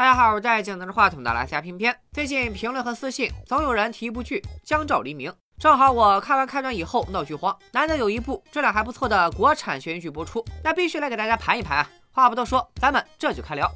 大家好，我在镜头的话筒的拉西亚偏偏。最近评论和私信总有人提一部剧《江照黎明》，正好我看完开端以后闹剧荒，难得有一部质量还不错的国产悬疑剧播出，那必须来给大家盘一盘啊！话不多说，咱们这就开聊。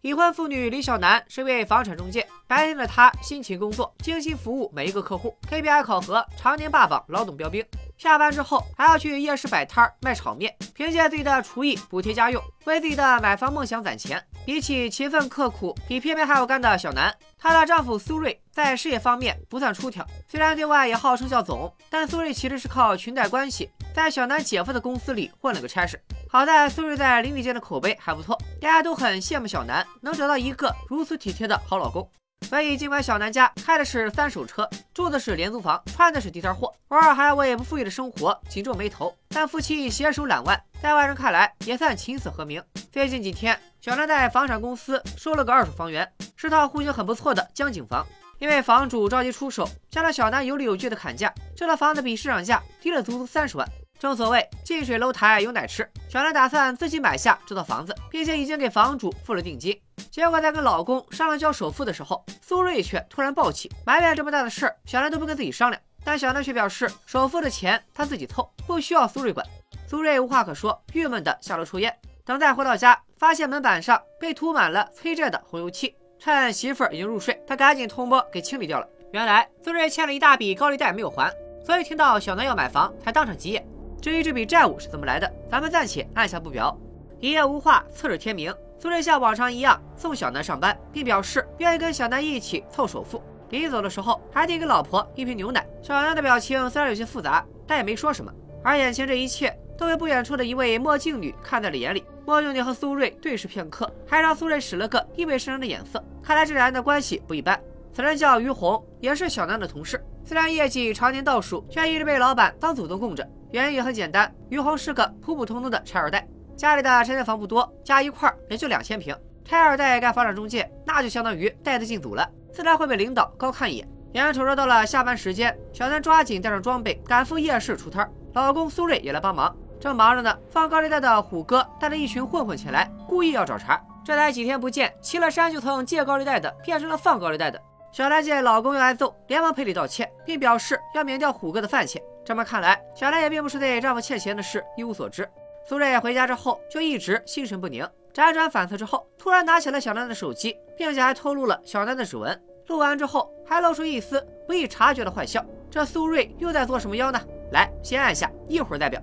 已婚妇女李小楠是一位房产中介，白天的她辛勤工作，精心服务每一个客户，KPI 考核常年霸榜，老总标兵。下班之后还要去夜市摆摊卖炒面，凭借自己的厨艺补贴家用，为自己的买房梦想攒钱。比起勤奋刻苦、比偏偏还要干的小南，她的丈夫苏瑞在事业方面不算出挑，虽然对外也号称叫总，但苏瑞其实是靠裙带关系，在小南姐夫的公司里混了个差事。好在苏瑞在邻里间的口碑还不错，大家都很羡慕小南能找到一个如此体贴的好老公。所以，尽管小南家开的是三手车，住的是廉租房，穿的是地摊货，偶尔还要为不富裕的生活紧皱眉头，但夫妻携手揽万，在外人看来也算琴瑟和鸣。最近几天，小南在房产公司收了个二手房源，是套户型很不错的江景房。因为房主着急出手，加上小南有理有据的砍价，这套房子比市场价低了足足三十万。正所谓近水楼台有奶吃，小南打算自己买下这套房子，并且已经给房主付了定金。结果在跟老公商量交首付的时候，苏瑞却突然暴起，埋怨这么大的事儿，小南都不跟自己商量。但小南却表示，首付的钱他自己凑，不需要苏瑞管。苏瑞无话可说，郁闷的下楼抽烟。等再回到家，发现门板上被涂满了催债的红油漆。趁媳妇儿已经入睡，他赶紧通摸给清理掉了。原来苏瑞欠了一大笔高利贷没有还，所以听到小南要买房，才当场急眼。至于这笔债务是怎么来的，咱们暂且按下不表。一夜无话，次日天明，苏瑞像往常一样送小南上班，并表示愿意跟小南一起凑首付。临走的时候，还递给老婆一瓶牛奶。小南的表情虽然有些复杂，但也没说什么。而眼前这一切，都被不远处的一位墨镜女看在了眼里。墨镜女和苏瑞对视片刻，还让苏瑞使了个意味深长的眼色。看来这俩人的关系不一般。此人叫于红，也是小南的同事。虽然业绩常年倒数，却一直被老板当祖宗供着。原因也很简单，于红是个普普通通的拆二代，家里的拆迁房不多，加一块也就两千平。拆二代干房产中介，那就相当于带资进组了，自然会被领导高看一眼。眼瞅着到了下班时间，小南抓紧带上装备赶赴夜市出摊，老公苏瑞也来帮忙。正忙着呢，放高利贷的虎哥带着一群混混前来，故意要找茬。这才几天不见，骑了山就从借高利贷的，变成了放高利贷的。小兰见老公要挨揍，连忙赔礼道歉，并表示要免掉虎哥的饭钱。这么看来，小兰也并不是对丈夫欠钱的事一无所知。苏瑞回家之后就一直心神不宁，辗转反侧之后，突然拿起了小南的手机，并且还透露了小南的指纹。录完之后，还露出一丝不易察觉的坏笑。这苏瑞又在做什么妖呢？来，先按下，一会儿再表。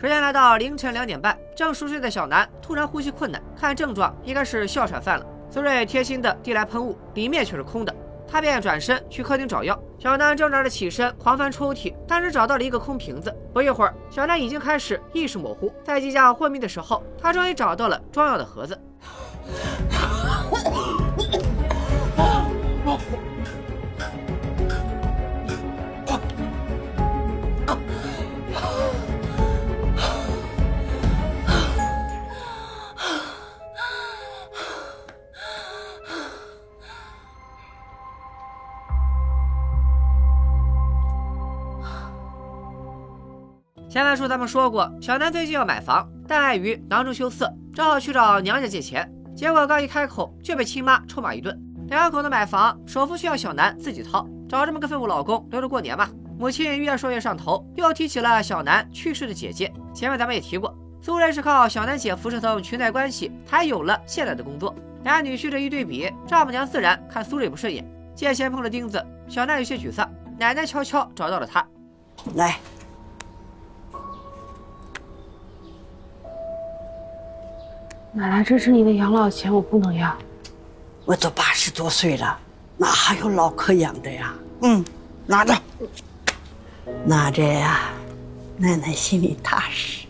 时间来到凌晨两点半，正熟睡的小南突然呼吸困难，看症状应该是哮喘犯了。苏瑞贴心的递来喷雾，里面却是空的。他便转身去客厅找药。小南挣扎着起身，狂翻抽屉，但是找到了一个空瓶子。不一会儿，小南已经开始意识模糊。在即将昏迷的时候，他终于找到了装药的盒子。前文书咱们说过，小南最近要买房，但碍于囊中羞涩，只好去找娘家借钱。结果刚一开口就被亲妈臭骂一顿。两口子买房，首付需要小南自己掏，找这么个废物老公留着过年吧。母亲越说越上头，又提起了小南去世的姐姐。前面咱们也提过，苏瑞是靠小南姐夫这层裙带关系，才有了现在的工作。俩女婿这一对比，丈母娘自然看苏瑞不顺眼。借钱碰了钉子，小南有些沮丧。奶奶悄悄找到了他，来。奶奶，这是你的养老钱，我不能要。我都八十多岁了，哪还有老可养的呀？嗯，拿着，拿着呀，奶奶心里踏实。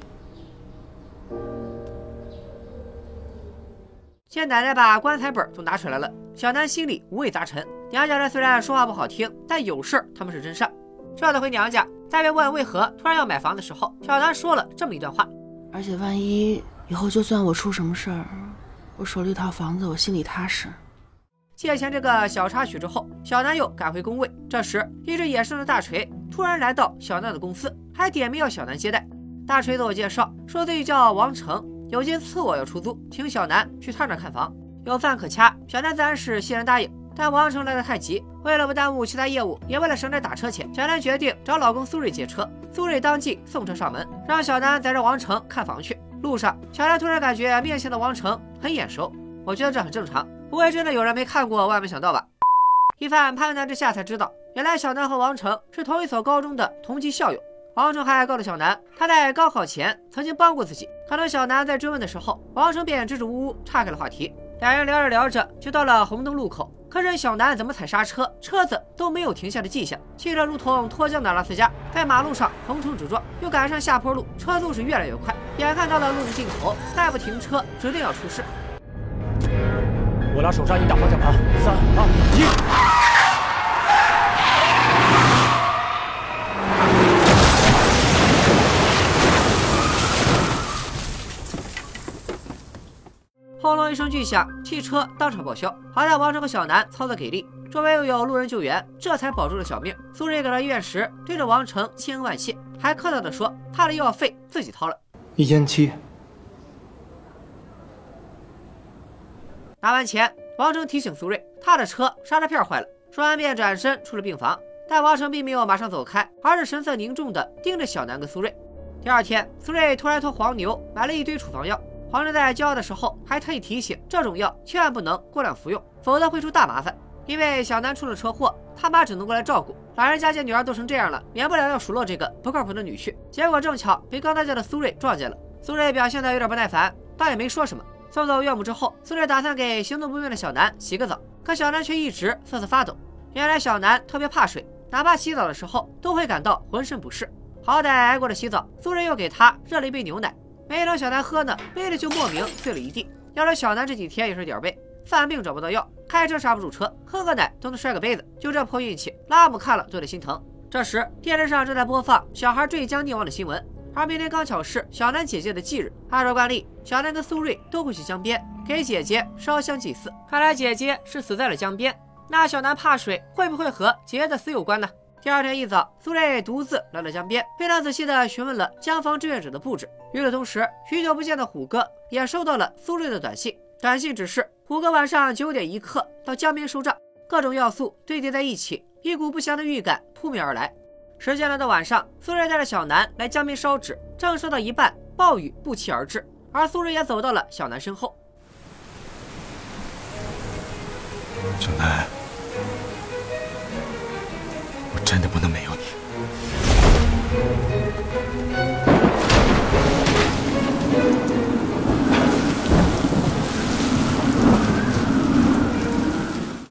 见奶奶把棺材本都拿出来了，小南心里五味杂陈。娘家人虽然说话不好听，但有事儿他们是真善。这次回娘家，在被问为何突然要买房的时候，小南说了这么一段话：而且万一……以后就算我出什么事儿，我手里套房子，我心里踏实。借钱这个小插曲之后，小南又赶回工位。这时，一只野生的大锤突然来到小南的公司，还点名要小南接待。大锤自我介绍，说自己叫王成，有间次卧要出租，请小南去他那看房。有饭可掐，小南自然是欣然答应。但王成来得太急，为了不耽误其他业务，也为了省点打车钱，小南决定找老公苏瑞借车。苏瑞当即送车上门，让小南载着王成看房去。路上，小南突然感觉面前的王成很眼熟，我觉得这很正常，不会真的有人没看过《万没想到》吧？一番攀谈之下，才知道原来小南和王成是同一所高中的同级校友。王成还告诉小南，他在高考前曾经帮过自己。可能小南在追问的时候，王成便支支吾吾岔开了话题。两人聊着聊着，就到了红灯路口。可是小南怎么踩刹车，车子都没有停下的迹象。汽车如同脱缰的拉斯加，在马路上横冲直撞，又赶上下坡路，车速是越来越快。眼看到了路的尽头，再不停车，指定要出事。我拿手刹，你打方向盘。三二一。轰隆一声巨响，汽车当场报销。好在王成和小南操作给力，周围又有路人救援，这才保住了小命。苏瑞赶到医院时，对着王成千恩万谢，还客套地说：“他的医药费自己掏了。”一千七。拿完钱，王成提醒苏瑞，他的车刹车片坏了。说完便转身出了病房，但王成并没有马上走开，而是神色凝重地盯着小南跟苏瑞。第二天，苏瑞突然托黄牛买了一堆处方药。黄牛在交药的时候还特意提醒，这种药千万不能过量服用，否则会出大麻烦。因为小南出了车祸，他妈只能过来照顾。老人家见女儿都成这样了，免不了要数落这个不靠谱的女婿。结果正巧被刚到家的苏瑞撞见了。苏瑞表现的有点不耐烦，倒也没说什么。送走岳母之后，苏瑞打算给行动不便的小南洗个澡，可小南却一直瑟瑟发抖。原来小南特别怕水，哪怕洗澡的时候都会感到浑身不适。好歹挨过了洗澡，苏瑞又给他热了一杯牛奶。没等小南喝呢，杯子就莫名碎了一地。要说小南这几天也是点儿背，犯病找不到药，开车刹不住车，喝个奶都能摔个杯子，就这破运气，拉姆看了都得心疼。这时电视上正在播放小孩坠江溺亡的新闻，而明天刚巧是小南姐姐的忌日，按照惯例，小南跟苏瑞都会去江边给姐姐烧香祭祀。看来姐姐是死在了江边，那小南怕水，会不会和姐姐的死有关呢？第二天一早，苏瑞独自来到江边，非常仔细地询问了江防志愿者的布置。与此同时，许久不见的虎哥也收到了苏瑞的短信。短信指示虎哥晚上九点一刻到江边收账。各种要素堆叠在一起，一股不祥的预感扑面而来。时间来到晚上，苏瑞带着小南来江边烧纸，正烧到一半，暴雨不期而至，而苏瑞也走到了小南身后。小南。我真的不能没有你。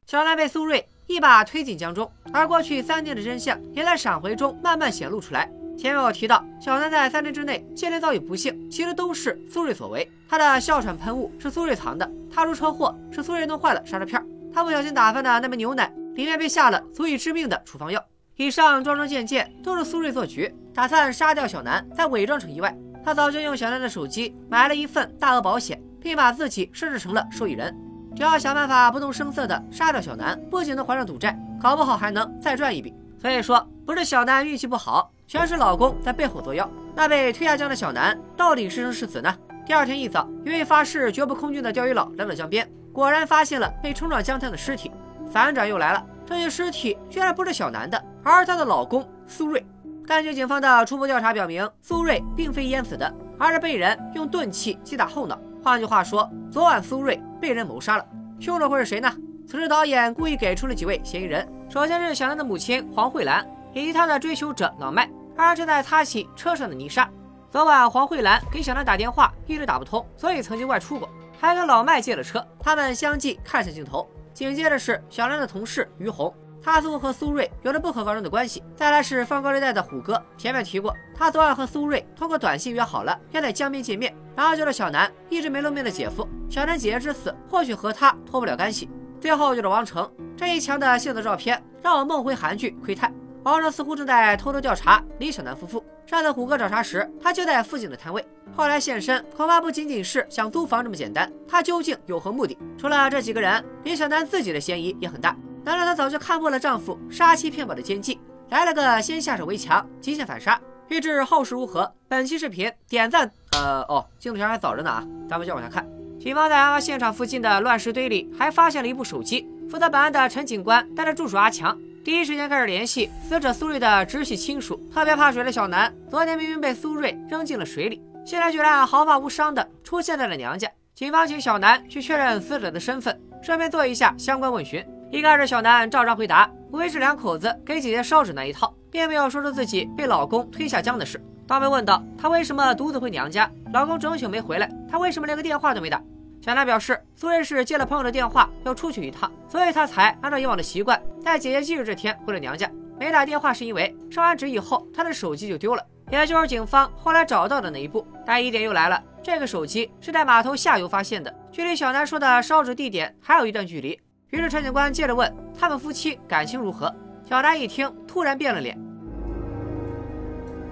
小兰被苏瑞一把推进江中，而过去三年的真相也在闪回中慢慢显露出来。前面我提到，小南在三年之内接连遭遇不幸，其实都是苏瑞所为。他的哮喘喷雾是苏瑞藏的，他出车祸是苏瑞弄坏了刹车片，他不小心打翻的那杯牛奶里面被下了足以致命的处方药。以上桩桩件件都是苏瑞做局，打算杀掉小南，再伪装成意外。他早就用小南的手机买了一份大额保险，并把自己设置成了受益人。只要想办法不动声色地杀掉小南，不仅能还上赌债，搞不好还能再赚一笔。所以说，不是小南运气不好，全是老公在背后作妖。那被推下江的小南到底是生是死呢？第二天一早，一位发誓绝不空军的钓鱼佬来到江边，果然发现了被冲撞江滩的尸体。反转又来了，这具尸体居然不是小南的。而是她的老公苏瑞，根据警方的初步调查表明，苏瑞并非淹死的，而是被人用钝器击打后脑。换句话说，昨晚苏瑞被人谋杀了。凶手会是谁呢？此时导演故意给出了几位嫌疑人，首先是小兰的母亲黄慧兰，以及她的追求者老麦，而正在擦洗车上的泥沙。昨晚黄慧兰给小兰打电话一直打不通，所以曾经外出过，还跟老麦借了车。他们相继看向镜头，紧接着是小兰的同事于红。他似乎和苏瑞有着不可告人的关系。再来是放高利贷的虎哥，前面提过，他昨晚和苏瑞通过短信约好了要在江边见面。然后就是小南一直没露面的姐夫，小南姐姐之死或许和他脱不了干系。最后就是王成，这一墙的性子照片让我梦回韩剧《窥探》。王成似乎正在偷偷调查李小南夫妇。上次虎哥找茬时，他就在附近的摊位。后来现身，恐怕不仅仅是想租房这么简单。他究竟有何目的？除了这几个人，李小南自己的嫌疑也很大。难道她早就看破了丈夫杀妻骗保的奸计，来了个先下手为强，极限反杀？欲知后事如何，本期视频点赞，呃哦，进度条还早着呢啊，咱们接着往下看。警方在案发现场附近的乱石堆里还发现了一部手机。负责本案的陈警官带着助手阿强，第一时间开始联系死者苏瑞的直系亲属。特别怕水的小南，昨天明明被苏瑞扔进了水里，现在居然毫发无伤的出现在了娘家。警方请小南去确认死者的身份，顺便做一下相关问询。一开始，小南照常回答，无非是两口子给姐姐烧纸那一套，并没有说出自己被老公推下江的事。当被问到她为什么独自回娘家，老公整宿没回来，她为什么连个电话都没打？小南表示，苏瑞是接了朋友的电话，要出去一趟，所以她才按照以往的习惯，在姐姐忌日这天回了娘家。没打电话是因为烧完纸以后，她的手机就丢了，也就是警方后来找到的那一部。但疑点又来了。这个手机是在码头下游发现的，距离小南说的烧纸地点还有一段距离。于是陈警官接着问他们夫妻感情如何。小丹一听，突然变了脸：“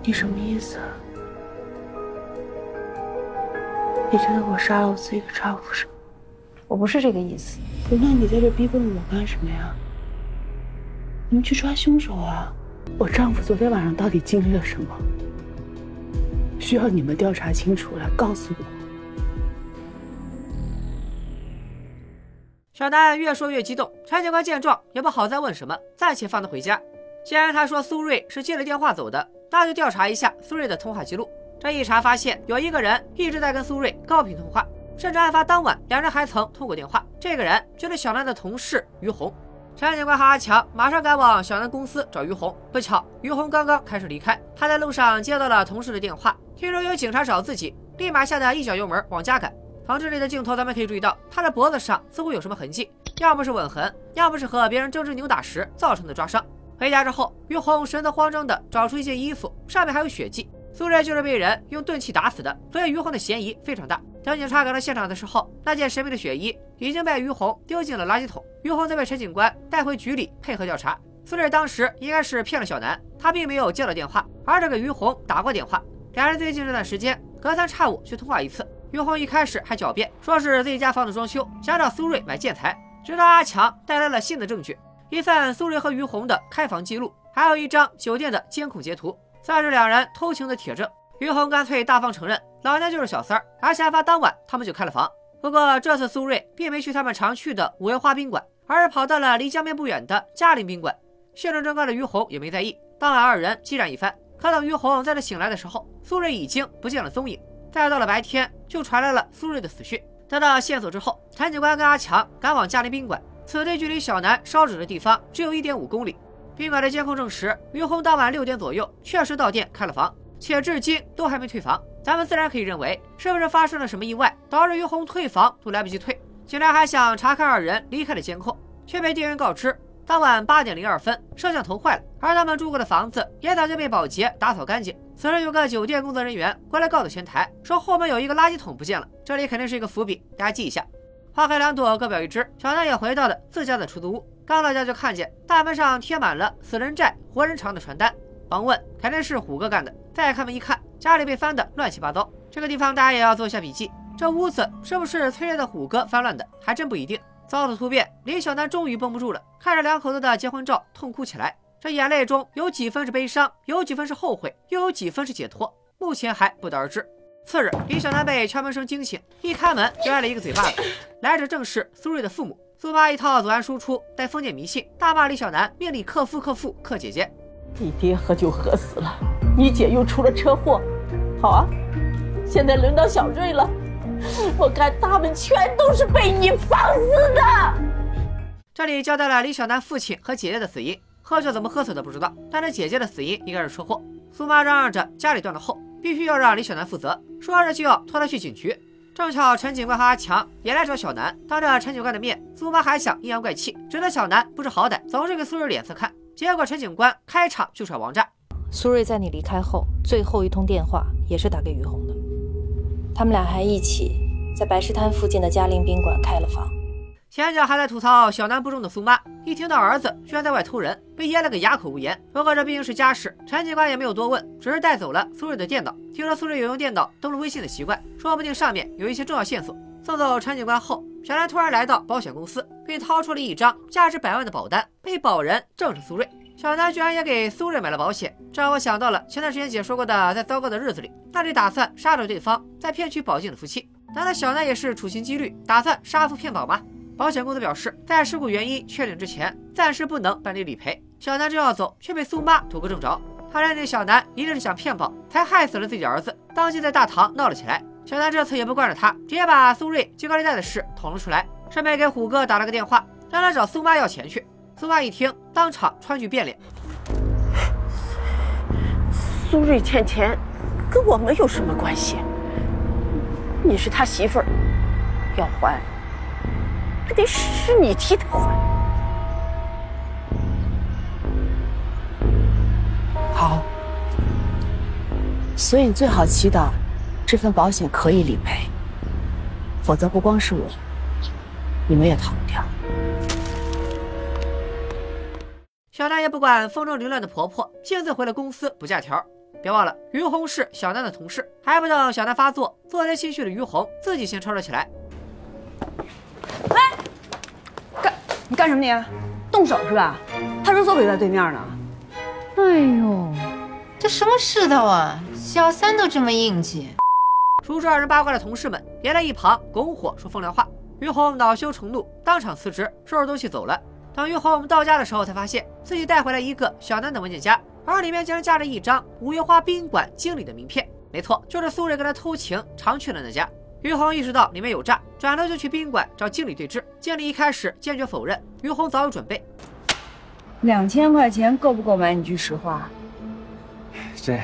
你什么意思？你觉得我杀了我自己的丈夫是？我不是这个意思。那你在这逼问我干什么呀？你们去抓凶手啊！我丈夫昨天晚上到底经历了什么？”需要你们调查清楚，来告诉我。小南越说越激动，陈警官见状也不好再问什么，暂且放他回家。既然他说苏瑞是接了电话走的，那就调查一下苏瑞的通话记录。这一查发现，有一个人一直在跟苏瑞高频通话，甚至案发当晚两人还曾通过电话。这个人就是小南的同事于红。陈警官和阿强马上赶往小南公司找于红。不巧，于红刚刚开车离开，他在路上接到了同事的电话。听说有警察找自己，立马吓得一脚油门往家赶。从这里的镜头，咱们可以注意到他的脖子上似乎有什么痕迹，要么是吻痕，要么是和别人争执扭打时造成的抓伤。回家之后，于红神色慌张地找出一件衣服，上面还有血迹。苏瑞就是被人用钝器打死的，所以于红的嫌疑非常大。等警察赶到现场的时候，那件神秘的血衣已经被于红丢进了垃圾桶，于红则被陈警官带回局里配合调查。苏瑞当时应该是骗了小南，他并没有接到电话，而是给于红打过电话。两人最近这段时间隔三差五去通话一次。于红一开始还狡辩说是自己家房子装修，想找苏瑞买建材。直到阿强带来了新的证据，一份苏瑞和于红的开房记录，还有一张酒店的监控截图，算是两人偷情的铁证。于红干脆大方承认，老娘就是小三儿，而且案发当晚他们就开了房。不过这次苏瑞并没去他们常去的五月花宾馆，而是跑到了离江边不远的嘉陵宾馆。现场正高的于红也没在意。当晚二人激战一番。可等于红在他醒来的时候，苏瑞已经不见了踪影。再到了白天，就传来了苏瑞的死讯。得到线索之后，陈警官跟阿强赶往嘉陵宾馆。此地距离小南烧纸的地方只有一点五公里。宾馆的监控证实，于红当晚六点左右确实到店开了房，且至今都还没退房。咱们自然可以认为，是不是发生了什么意外，导致于红退房都来不及退？警察还想查看二人离开的监控，却被店员告知。当晚八点零二分，摄像头坏了，而他们住过的房子也早就被保洁打扫干净。此时有个酒店工作人员过来告诉前台，说后门有一个垃圾桶不见了，这里肯定是一个伏笔，大家记一下。花开两朵，各表一枝。小南也回到了自家的出租屋，刚到家就看见大门上贴满了“死人债，活人偿”的传单，忙问肯定是虎哥干的。再开门一看，家里被翻得乱七八糟。这个地方大家也要做一下笔记，这屋子是不是催泪的虎哥翻乱的，还真不一定。遭此突变，李小南终于绷不住了，看着两口子的结婚照痛哭起来。这眼泪中有几分是悲伤，有几分是后悔，又有几分是解脱，目前还不得而知。次日，李小南被敲门声惊醒，一开门就挨了一个嘴巴子。来者正是苏瑞的父母。苏妈一套左岸输出，带封建迷信，大骂李小南，命里克夫克父克姐姐。你爹喝酒喝死了，你姐又出了车祸。好啊，现在轮到小瑞了。我看他们全都是被你放肆的。这里交代了李小南父亲和姐姐的死因，喝酒怎么喝死的不知道，但是姐姐的死因应该是车祸。苏妈嚷嚷着家里断了后，必须要让李小南负责，说着就要拖他去警局。正巧陈警官和阿强也来找小南，当着陈警官的面，苏妈还想阴阳怪气，指责小南不知好歹，总是给苏瑞脸色看。结果陈警官开场就耍王炸。苏瑞在你离开后最后一通电话也是打给于红的。他们俩还一起在白石滩附近的嘉陵宾馆开了房。前脚还在吐槽小南不忠的苏妈，一听到儿子居然在外偷人，被噎了个哑口无言。不过这毕竟是家事，陈警官也没有多问，只是带走了苏瑞的电脑。听说苏瑞有用电脑登录微信的习惯，说不定上面有一些重要线索。送走陈警官后，小南突然来到保险公司，并掏出了一张价值百万的保单，被保人正是苏瑞。小南居然也给苏瑞买了保险，这让我想到了前段时间姐说过的，在糟糕的日子里，那里打算杀了对方，再骗取宝静的夫妻。难道小南也是处心积虑打算杀富骗保吗？保险公司表示，在事故原因确定之前，暂时不能办理理赔。小南正要走，却被苏妈堵个正着。他认定小南一定是想骗保，才害死了自己儿子，当即在大堂闹了起来。小南这次也不惯着他，直接把苏瑞借高利贷的事捅了出来，顺便给虎哥打了个电话，让他找苏妈要钱去。苏妈一听，当场川剧变脸。苏瑞欠钱，跟我们有什么关系？你是他媳妇儿，要还，还得是你替他还。好，所以你最好祈祷这份保险可以理赔，否则不光是我，你们也逃不掉。小娜也不管风中凌乱的婆婆，径自回了公司补假条。别忘了，于红是小娜的同事。还不等小娜发作，做贼心虚的于红自己先吵吵起来。你干什么你？动手是吧？派出所就在对面呢。哎呦，这什么世道啊！小三都这么硬气。熟知二人八卦的同事们也在一旁拱火说风凉话。于红恼羞成怒，当场辞职，收拾东西走了。等于红到家的时候，才发现自己带回来一个小南的文件夹，而里面竟然夹着一张五月花宾馆经理的名片。没错，就是苏瑞跟他偷情常去的那家。于红意识到里面有诈，转头就去宾馆找经理对质。经理一开始坚决否认，于红早有准备。两千块钱够不够买？你句实话。这。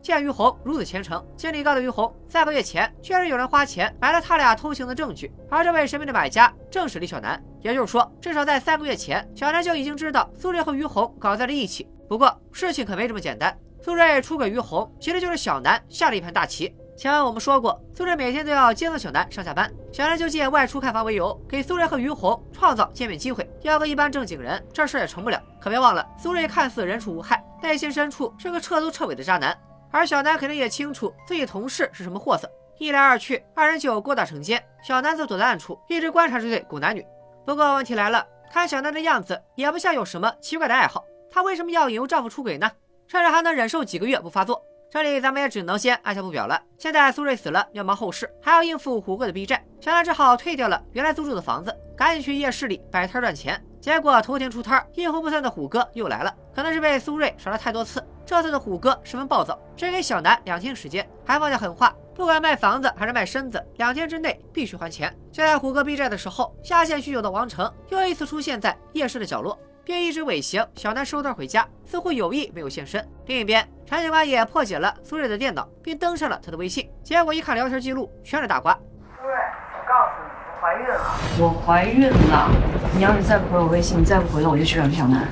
见于红如此虔诚，经理告诉于红，三个月前确实有人花钱买了他俩偷情的证据，而这位神秘的买家正是李小南。也就是说，至少在三个月前，小南就已经知道苏烈和于红搞在了一起。不过事情可没这么简单，苏瑞出轨于红，其实就是小南下了一盘大棋。前文我们说过，苏瑞每天都要接送小南上下班，小南就借外出看房为由，给苏瑞和于红创造见面机会。要个一般正经人，这事也成不了。可别忘了，苏瑞看似人畜无害，内心深处是个彻头彻尾的渣男。而小南肯定也清楚自己同事是什么货色，一来二去，二人就勾搭成奸。小南则躲在暗处，一直观察这对狗男女。不过问题来了，看小南的样子，也不像有什么奇怪的爱好。她为什么要引诱丈夫出轨呢？甚至还能忍受几个月不发作？这里咱们也只能先按下不表了。现在苏瑞死了，要忙后事，还要应付虎哥的逼债，小南只好退掉了原来租住的房子，赶紧去夜市里摆摊赚钱。结果头天出摊，阴魂不散的虎哥又来了，可能是被苏瑞耍了太多次。这次的虎哥十分暴躁，只给小南两天时间，还放下狠话，不管卖房子还是卖身子，两天之内必须还钱。就在虎哥逼债的时候，下线酗酒的王成又一次出现在夜市的角落，并一直尾行小南收摊回家，似乎有意没有现身。另一边，陈警官也破解了苏瑞的电脑，并登上了他的微信，结果一看聊天记录，全是大瓜。苏瑞，我告诉你，我怀孕了。我怀孕了。你要是再不回我微信，你再不回了，我就去找小南。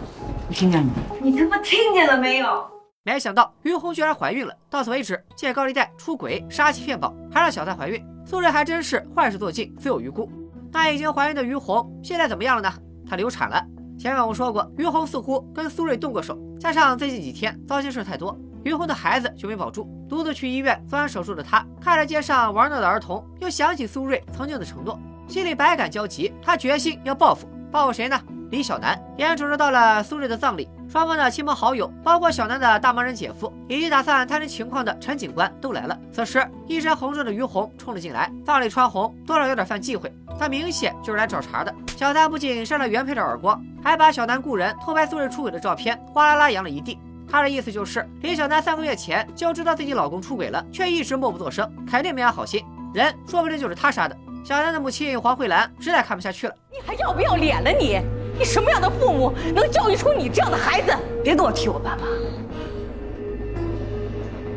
我听见了吗？你他妈听见了没有？没想到于红居然怀孕了。到此为止，借高利贷、出轨、杀妻骗保，还让小三怀孕，苏瑞还真是坏事做尽，自有余辜。那已经怀孕的于红现在怎么样了呢？她流产了。前面我说过，于红似乎跟苏瑞动过手，加上最近几天糟心事太多，于红的孩子就没保住。独自去医院做完手术的他，看着街上玩闹的儿童，又想起苏瑞曾经的承诺，心里百感交集。他决心要报复，报复谁呢？李小南。眼瞅着到了苏瑞的葬礼。双方的亲朋好友，包括小南的大忙人姐夫，以及打算探听情况的陈警官都来了。此时，一身红润的于红冲了进来，葬礼穿红，多少有点犯忌讳。他明显就是来找茬的。小三不仅扇了原配的耳光，还把小南雇人偷拍苏瑞出轨的照片哗啦啦扬了一地。他的意思就是，李小南三个月前就知道自己老公出轨了，却一直默不作声，肯定没安好心。人说不定就是他杀的。小南的母亲黄慧兰实在看不下去了，你还要不要脸了你？你什么样的父母能教育出你这样的孩子？别跟我提我爸妈。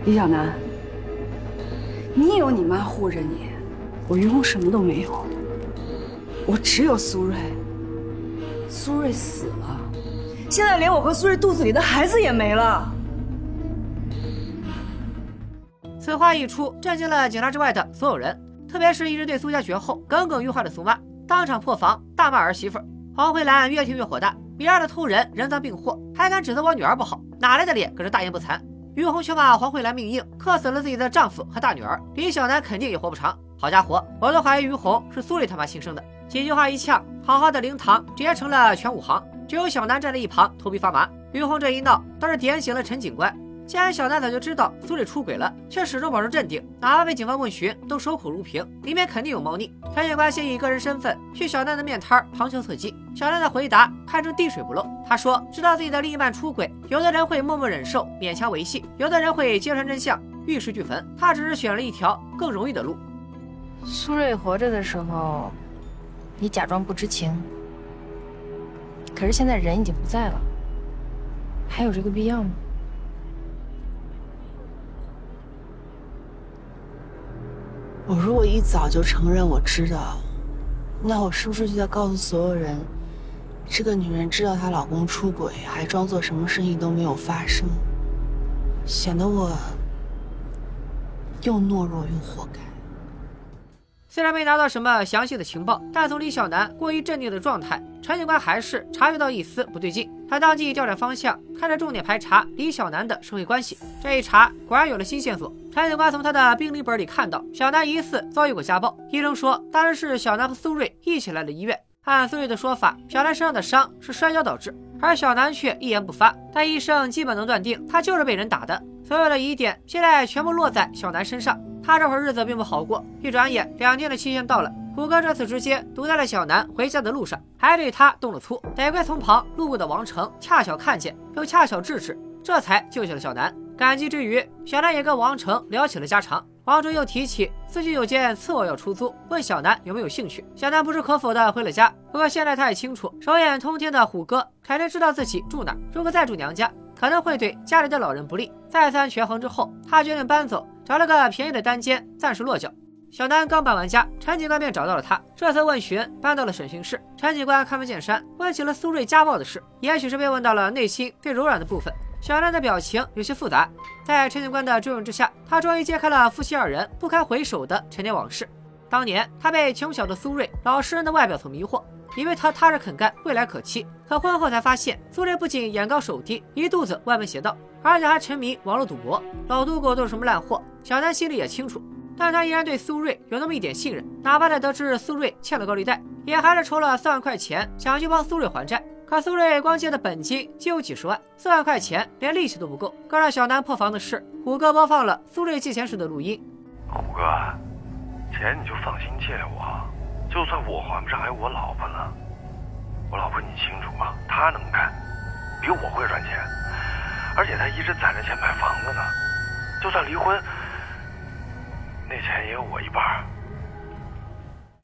李小南，你有你妈护着你，我于公什么都没有，我只有苏瑞。苏瑞死了，现在连我和苏瑞肚子里的孩子也没了。此话一出，震惊了警察之外的所有人，特别是一直对苏家绝后、耿耿于怀的苏妈，当场破防，大骂儿媳妇。黄慧兰越听越火大，米儿的偷人人赃并获，还敢指责我女儿不好，哪来的脸搁这大言不惭？于红却骂黄慧兰命硬，克死了自己的丈夫和大女儿，李小南肯定也活不长。好家伙，我都怀疑于红是苏丽他妈亲生的。几句话一呛，好好的灵堂直接成了全武行，只有小南站在一旁头皮发麻。于红这一闹，倒是点醒了陈警官。既然小南早就知道苏瑞出轨了，却始终保持镇定，哪怕被警方问询都守口如瓶，里面肯定有猫腻。陈警官先以个人身份去小南的面摊旁敲侧击，小南的回答堪称滴水不漏。他说知道自己的另一半出轨，有的人会默默忍受，勉强维系；有的人会揭穿真相，玉石俱焚。他只是选了一条更容易的路。苏瑞活着的时候，你假装不知情，可是现在人已经不在了，还有这个必要吗？我如果一早就承认我知道，那我是不是就在告诉所有人，这个女人知道她老公出轨，还装作什么事情都没有发生，显得我又懦弱又活该。虽然没拿到什么详细的情报，但从李小楠过于镇定的状态，陈警官还是察觉到一丝不对劲。他当即调转方向，开始重点排查李小楠的社会关系。这一查，果然有了新线索。陈警官从他的病历本里看到，小南疑似遭遇过家暴。医生说，当时是小南和苏瑞一起来了医院。按苏瑞的说法，小南身上的伤是摔跤导致，而小南却一言不发。但医生基本能断定，他就是被人打的。所有的疑点现在全部落在小南身上。他这会儿日子并不好过，一转眼两年的期限到了，虎哥这次直接堵在了小南回家的路上，还对他动了粗。得亏从旁路过的王成恰巧看见，又恰巧制止，这才救下了小南。感激之余，小南也跟王成聊起了家常。王成又提起自己有间次卧要出租，问小南有没有兴趣。小南不置可否的回了家。不过现在他也清楚，手眼通天的虎哥肯定知道自己住哪，如果再住娘家。可能会对家里的老人不利。再三权衡之后，他决定搬走，找了个便宜的单间暂时落脚。小南刚搬完家，陈警官便找到了他。这次问询搬到了审讯室，陈警官开门见山问起了苏瑞家暴的事，也许是被问到了内心最柔软的部分。小南的表情有些复杂。在陈警官的追问之下，他终于揭开了夫妻二人。不堪回首的陈年往事。当年他被穷小的苏瑞老实人。的外表所迷惑。以为他踏实肯干，未来可期。可婚后才发现，苏瑞不仅眼高手低，一肚子歪门邪道，而且还沉迷网络赌博。老赌狗都是什么烂货，小南心里也清楚。但他依然对苏瑞有那么一点信任，哪怕在得知苏瑞欠了高利贷，也还是筹了四万块钱，想去帮苏瑞还债。可苏瑞光借的本金就有几十万，四万块钱连利息都不够。更让小南破防的是，虎哥播放了苏瑞借钱时的录音。虎哥，钱你就放心借我。就算我还不上，还有我老婆呢。我老婆你清楚吗？她能干，比我会赚钱，而且她一直攒着钱买房子呢。就算离婚，那钱也有我一半。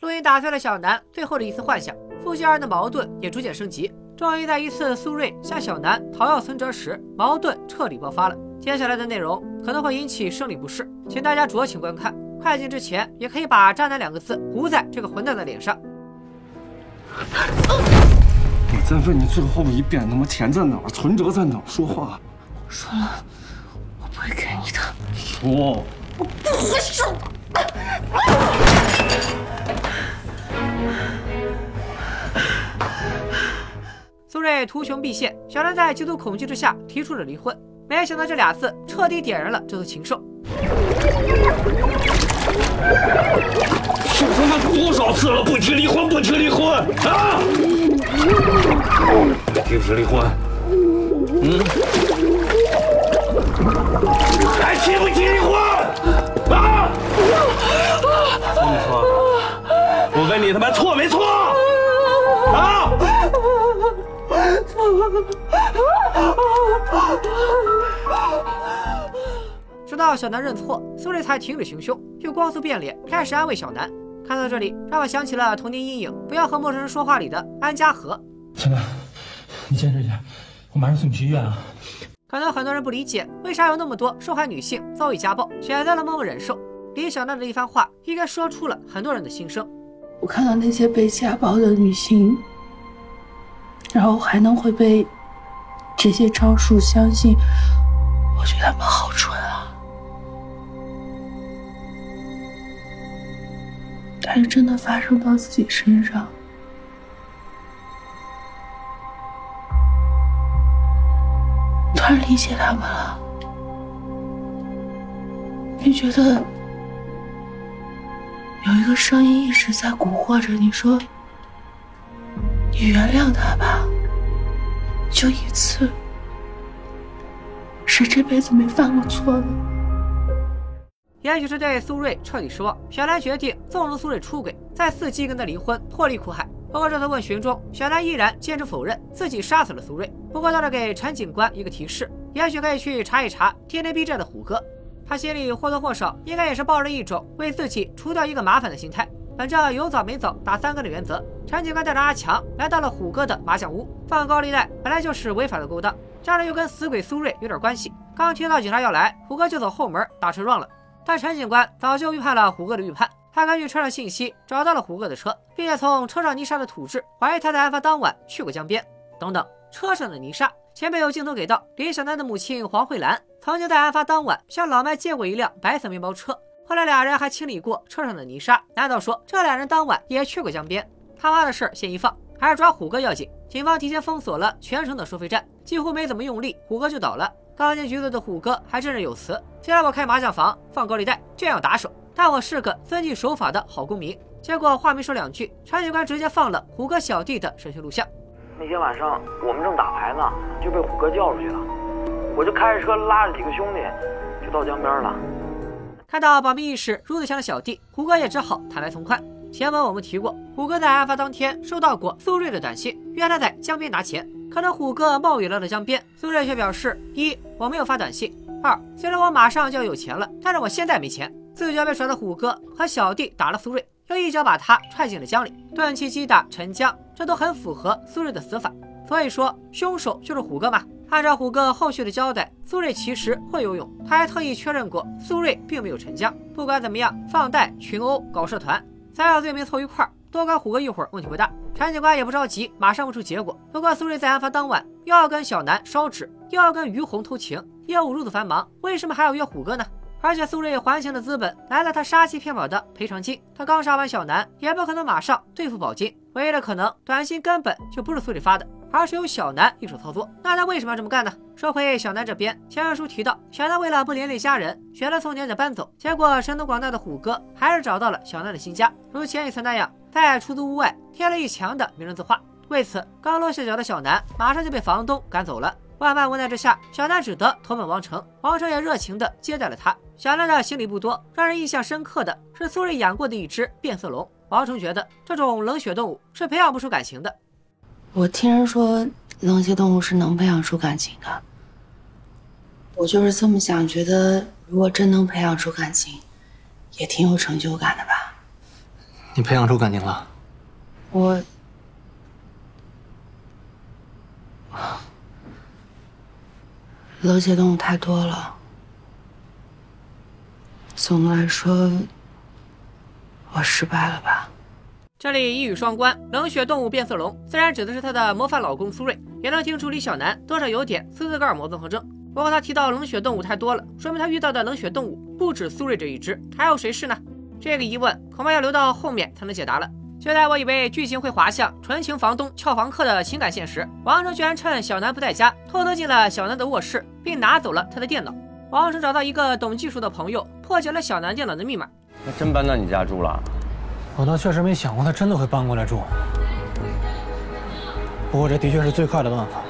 录音打碎了小南最后的一丝幻想，夫妻二人的矛盾也逐渐升级。终于在一次苏瑞向小南讨要存折时，矛盾彻底爆发了。接下来的内容可能会引起生理不适，请大家酌情观看。快进之前，也可以把“渣男”两个字糊在这个混蛋的脸上。我再问你最后一遍，他妈钱在哪儿？存折在哪儿？说话！我说了，我不会给你的。说！我不会说。苏瑞图穷匕现，小兰在极度恐惧之下提出了离婚。没想到这俩字彻底点燃了这头禽兽。说他妈多少次了，不提离婚，不提离婚啊！提不提离婚？嗯？还提不提离婚？啊！你说，我问你他妈错没错？啊！直到小南认错，苏瑞才停止行凶，又光速变脸，开始安慰小南。看到这里，让我想起了童年阴影“不要和陌生人说话”里的安家和。小南，你坚持一下，我马上送你去医院啊。可能很多人不理解，为啥有那么多受害女性遭遇家暴，选择了默默忍受。李小娜的一番话，应该说出了很多人的心声。我看到那些被家暴的女性，然后还能会被这些招数相信，我觉得他们好蠢啊。但是真的发生到自己身上，理解他们了。你觉得有一个声音一直在蛊惑着你，说：“你原谅他吧，就一次，是这辈子没犯过错呢？也许是对苏瑞彻底失望，小南决定纵容苏瑞出轨，再伺机跟他离婚，脱离苦海。不过这次问询中，小南依然坚持否认自己杀死了苏瑞。不过倒是给陈警官一个提示，也许可以去查一查天天逼债的虎哥。他心里或多或少应该也是抱着一种为自己除掉一个麻烦的心态。本着有早没早打三更的原则，陈警官带着阿强来到了虎哥的麻将屋。放高利贷本来就是违法的勾当，加上又跟死鬼苏瑞有点关系，刚听到警察要来，虎哥就走后门打车撞了。但陈警官早就预判了虎哥的预判，他根据车上信息找到了虎哥的车，并且从车上泥沙的土质怀疑他在案发当晚去过江边。等等，车上的泥沙，前面有镜头给到李小楠的母亲黄慧兰曾经在案发当晚向老麦借过一辆白色面包车，后来俩人还清理过车上的泥沙。难道说这俩人当晚也去过江边？他妈的事先一放，还是抓虎哥要紧。警方提前封锁了全城的收费站，几乎没怎么用力，虎哥就倒了。刚进局子的虎哥还振振有词：“虽然我开麻将房、放高利贷，这样打手，但我是个遵纪守法的好公民。”结果话没说两句，陈警官直接放了虎哥小弟的审讯录像。那天晚上我们正打牌呢，就被虎哥叫出去了。我就开着车拉着几个兄弟，就到江边了。看到保密意识如此强的小弟，虎哥也只好坦白从宽。前文我们提过，虎哥在案发当天收到过苏瑞的短信，约他在江边拿钱。可能虎哥冒雨来到江边，苏瑞却表示：一，我没有发短信；二，虽然我马上就要有钱了，但是我现在没钱。自觉被甩的虎哥和小弟打了苏瑞，又一脚把他踹进了江里，断气击打沉江，这都很符合苏瑞的死法。所以说，凶手就是虎哥嘛？按照虎哥后续的交代，苏瑞其实会游泳，他还特意确认过苏瑞并没有沉江。不管怎么样，放贷、群殴、搞社团，三样罪名凑一块儿。多管虎哥一会儿问题不大，陈警官也不着急，马上问出结果。不过苏瑞在案发当晚又要跟小南烧纸，又要跟于红偷情，业务如此繁忙，为什么还要约虎哥呢？而且苏瑞还钱的资本来了，他杀妻骗保的赔偿金。他刚杀完小南，也不可能马上兑付保金。唯一的可能，短信根本就不是苏瑞发的，而是由小南一手操作。那他为什么要这么干呢？说回小南这边，前文书提到，小南为了不连累家人，选择从年家搬走。结果神通广大的虎哥还是找到了小南的新家，如前一次那样。在出租屋外贴了一墙的名人字画，为此刚落下脚的小南马上就被房东赶走了。万般无奈之下，小娜只得投奔王成，王成也热情地接待了他。小娜的行李不多，让人印象深刻的是苏瑞养过的一只变色龙。王成觉得这种冷血动物是培养不出感情的。我听人说冷血动物是能培养出感情的，我就是这么想，觉得如果真能培养出感情，也挺有成就感的吧。你培养出感情了？我，冷血动物太多了。总的来说，我失败了吧？这里一语双关，冷血动物变色龙虽然指的是他的模范老公苏瑞，也能听出李小南多少有点斯德哥尔摩综合症。不过他提到冷血动物太多了，说明他遇到的冷血动物不止苏瑞这一只，还有谁是呢？这个疑问恐怕要留到后面才能解答了。就在我以为剧情会滑向纯情房东撬房客的情感现实，王成居然趁小南不在家，偷偷进了小南的卧室，并拿走了他的电脑。王成找到一个懂技术的朋友，破解了小南电脑的密码。他真搬到你家住了？我倒确实没想过他真的会搬过来住。不过这的确是最快的办法。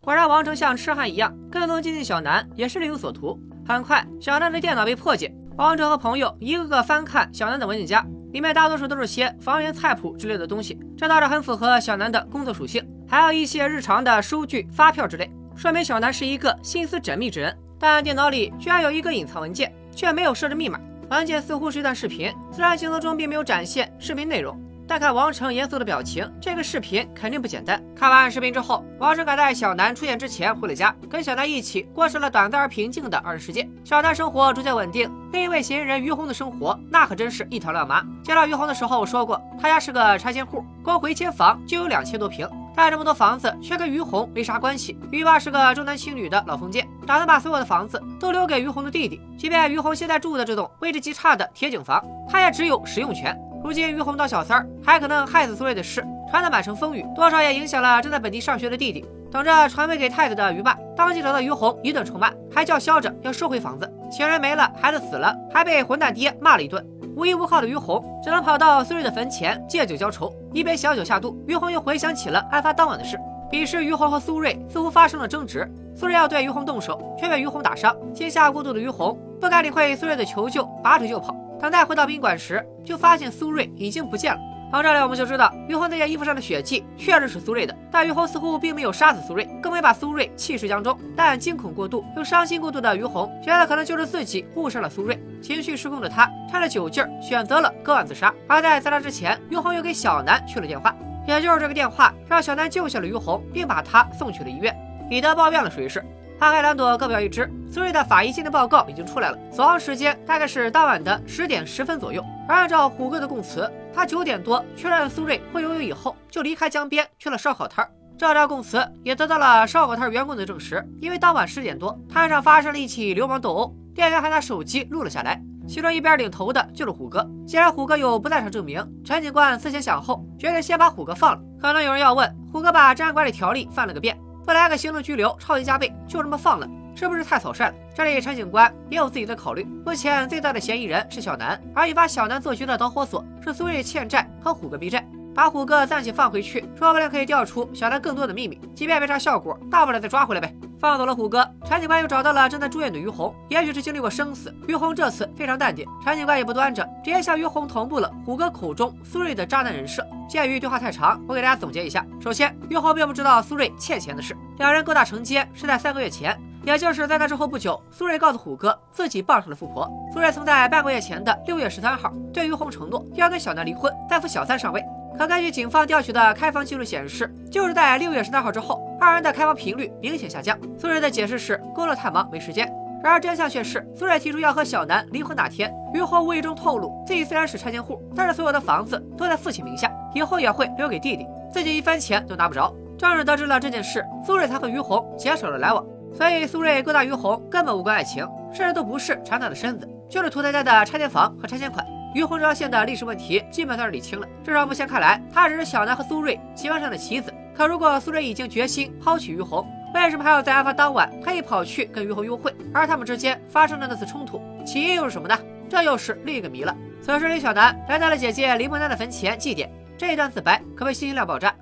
果然，王成像痴汉一样跟踪接近小南，也是另有所图。很快，小南的电脑被破解。王成和朋友一个个翻看小南的文件夹，里面大多数都是些房源菜谱之类的东西，这倒是很符合小南的工作属性。还有一些日常的收据、发票之类，说明小南是一个心思缜密之人。但电脑里居然有一个隐藏文件，却没有设置密码。文件似乎是一段视频，虽然镜头中并没有展现视频内容。再看王成严肃的表情，这个视频肯定不简单。看完视频之后，王成赶在小南出现之前回了家，跟小南一起过上了短暂而平静的二人世界。小南生活逐渐稳定，另一位嫌疑人于红的生活那可真是一团乱麻。见到于红的时候说过，他家是个拆迁户，光回迁房就有两千多平，但这么多房子却跟于红没啥关系。于爸是个重男轻女的老封建，打算把所有的房子都留给于红的弟弟。即便于红现在住的这栋位置极差的铁井房，他也只有使用权。如今于红当小三儿，还可能害死苏瑞的事传得满城风雨，多少也影响了正在本地上学的弟弟。等着传位给太子的于爸，当即找到于红一顿臭骂，还叫嚣着要收回房子。情人没了，孩子死了，还被混蛋爹骂了一顿。无依无靠的于红只能跑到苏瑞的坟前借酒浇愁。一杯小酒下肚，于红又回想起了案发当晚的事。彼时于红和苏瑞似乎发生了争执。苏瑞要对于红动手，却被于红打伤，惊吓过度的于红不敢理会苏瑞的求救，拔腿就跑。等再回到宾馆时，就发现苏瑞已经不见了。从这里我们就知道，于红那件衣服上的血迹确实是苏瑞的，但于红似乎并没有杀死苏瑞，更没把苏瑞弃尸江中。但惊恐过度又伤心过度的于红，觉得可能就是自己误杀了苏瑞，情绪失控的他趁着酒劲儿选择了割腕自杀。而在自杀之前，于红又给小南去了电话，也就是这个电话让小南救下了于红，并把他送去了医院。彼得抱怨了水事。扒开两朵，各表一枝。苏瑞的法医鉴定报告已经出来了，死亡时间大概是当晚的十点十分左右。而按照虎哥的供词，他九点多确认苏瑞会游泳以后，就离开江边去了烧烤摊儿。这条供词也得到了烧烤摊员工的证实，因为当晚十点多，摊上发生了一起流氓斗殴，店员还拿手机录了下来。其中一边领头的就是虎哥。既然虎哥有不在场证明，陈警官思前想后，决定先把虎哥放了。可能有人要问，虎哥把治安管理条例翻了个遍。不来个行政拘留，超级加倍，就这么放了，是不是太草率了？这里陈警官也有自己的考虑。目前最大的嫌疑人是小南，而引发小南做局的导火索是苏瑞欠债和虎哥逼债。把虎哥暂且放回去，说不定可以调出小南更多的秘密。即便没啥效果，大不了再抓回来呗。放走了虎哥，陈警官又找到了正在住院的于红。也许是经历过生死，于红这次非常淡定。陈警官也不端着，直接向于红同步了虎哥口中苏瑞的渣男人设。鉴于对话太长，我给大家总结一下：首先，于红并不知道苏瑞欠钱的事，两人勾搭成奸是在三个月前，也就是在那之后不久，苏瑞告诉虎哥自己傍上了富婆。苏瑞曾在半个月前的六月十三号对于红承诺要跟小南离婚，再扶小三上位。可根据警方调取的开房记录显示，就是在六月十三号之后，二人的开房频率明显下降。苏瑞的解释是工作太忙没时间，然而真相却是苏瑞提出要和小南离婚那天，于红无意中透露自己虽然是拆迁户，但是所有的房子都在父亲名下，以后也会留给弟弟，自己一分钱都拿不着。正是得知了这件事，苏瑞才和于红减少了来往。所以苏瑞勾搭于红根本无关爱情，甚至都不是馋他的身子，就是图他家的拆迁房和拆迁款。于红这条线的历史问题基本算是理清了，至少目前看来，他只是小南和苏瑞棋盘上的棋子。可如果苏瑞已经决心抛弃于红，为什么还要在案发当晚特意跑去跟于红幽会？而他们之间发生的那次冲突，起因又是什么呢？这又是另一个谜了。此时李小南来到了姐姐林梦丹的坟前祭奠，这一段自白可谓信息量爆炸。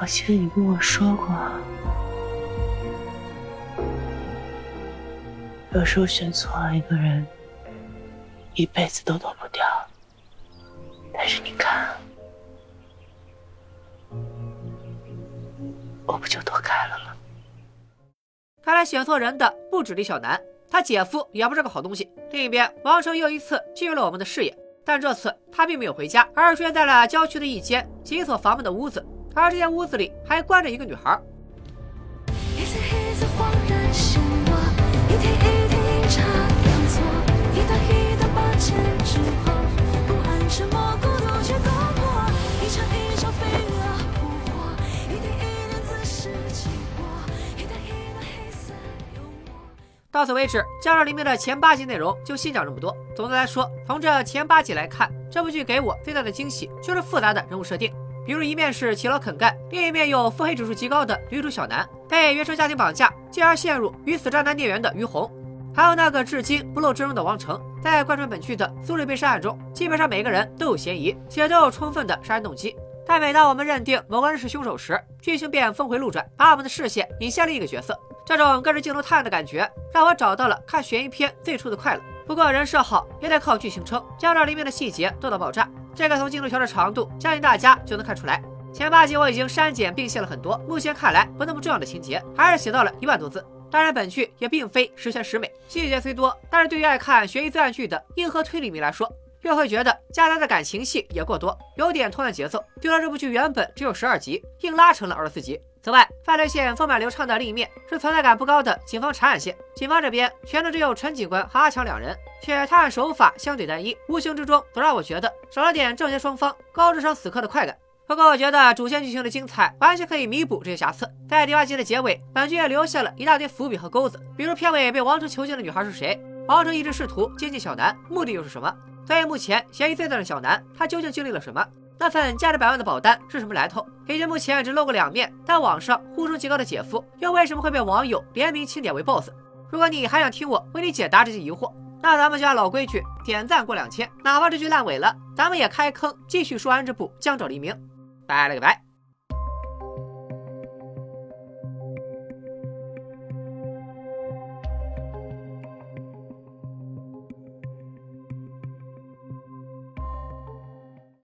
我记得你跟我说过，有时候选错了一个人。一辈子都躲不掉，但是你看，我不就躲开了吗？看来选错人的不止李小南，他姐夫也不是个好东西。另一边，王成又一次进入了我们的视野，但这次他并没有回家，而是出现在了郊区的一间紧锁房门的屋子，而这间屋子里还关着一个女孩。到此为止，《江照黎明》的前八集内容就先讲这么多。总的来说，从这前八集来看，这部剧给我最大的惊喜就是复杂的人物设定，比如一面是勤劳肯干，另一面又腹黑指数极高的女主小南，被原生家庭绑架，进而陷入与死渣男孽缘的于红，还有那个至今不露真容的王成。在贯穿本剧的苏瑞被杀案中，基本上每个人都有嫌疑，且都有充分的杀人动机。但每当我们认定某个人是凶手时，剧情便峰回路转，把我们的视线引向另一个角色。这种跟着镜头探案的感觉，让我找到了看悬疑片最初的快乐。不过人设好也得靠剧情撑，加上里面的细节多到爆炸，这个从进度条的长度，相信大家就能看出来。前八集我已经删减并写了很多，目前看来不那么重要的情节，还是写到了一万多字。当然，本剧也并非十全十美，细节虽多，但是对于爱看悬疑罪案剧的硬核推理迷来说，又会觉得加拿的感情戏也过多，有点拖慢节奏，就让这部剧原本只有十二集，硬拉成了二十四集。此外，犯罪线丰满流畅的另一面是存在感不高的警方查案线。警方这边全都只有陈警官和阿强两人，且探案手法相对单一，无形之中总让我觉得少了点正邪双方高智商死磕的快感。不过，我觉得主线剧情的精彩完全可以弥补这些瑕疵。在第八集的结尾，本剧也留下了一大堆伏笔和钩子，比如片尾被王成囚禁的女孩是谁，王成一直试图接近小南，目的又是什么？所以目前嫌疑最大的小南，他究竟经历了什么？那份价值百万的保单是什么来头？以及目前只露过两面，但网上呼声极高的姐夫，又为什么会被网友联名钦点为 BOSS？如果你还想听我为你解答这些疑惑，那咱们就按老规矩，点赞过两千，哪怕这剧烂尾了，咱们也开坑继续说完这部《江照黎明》。拜了个拜。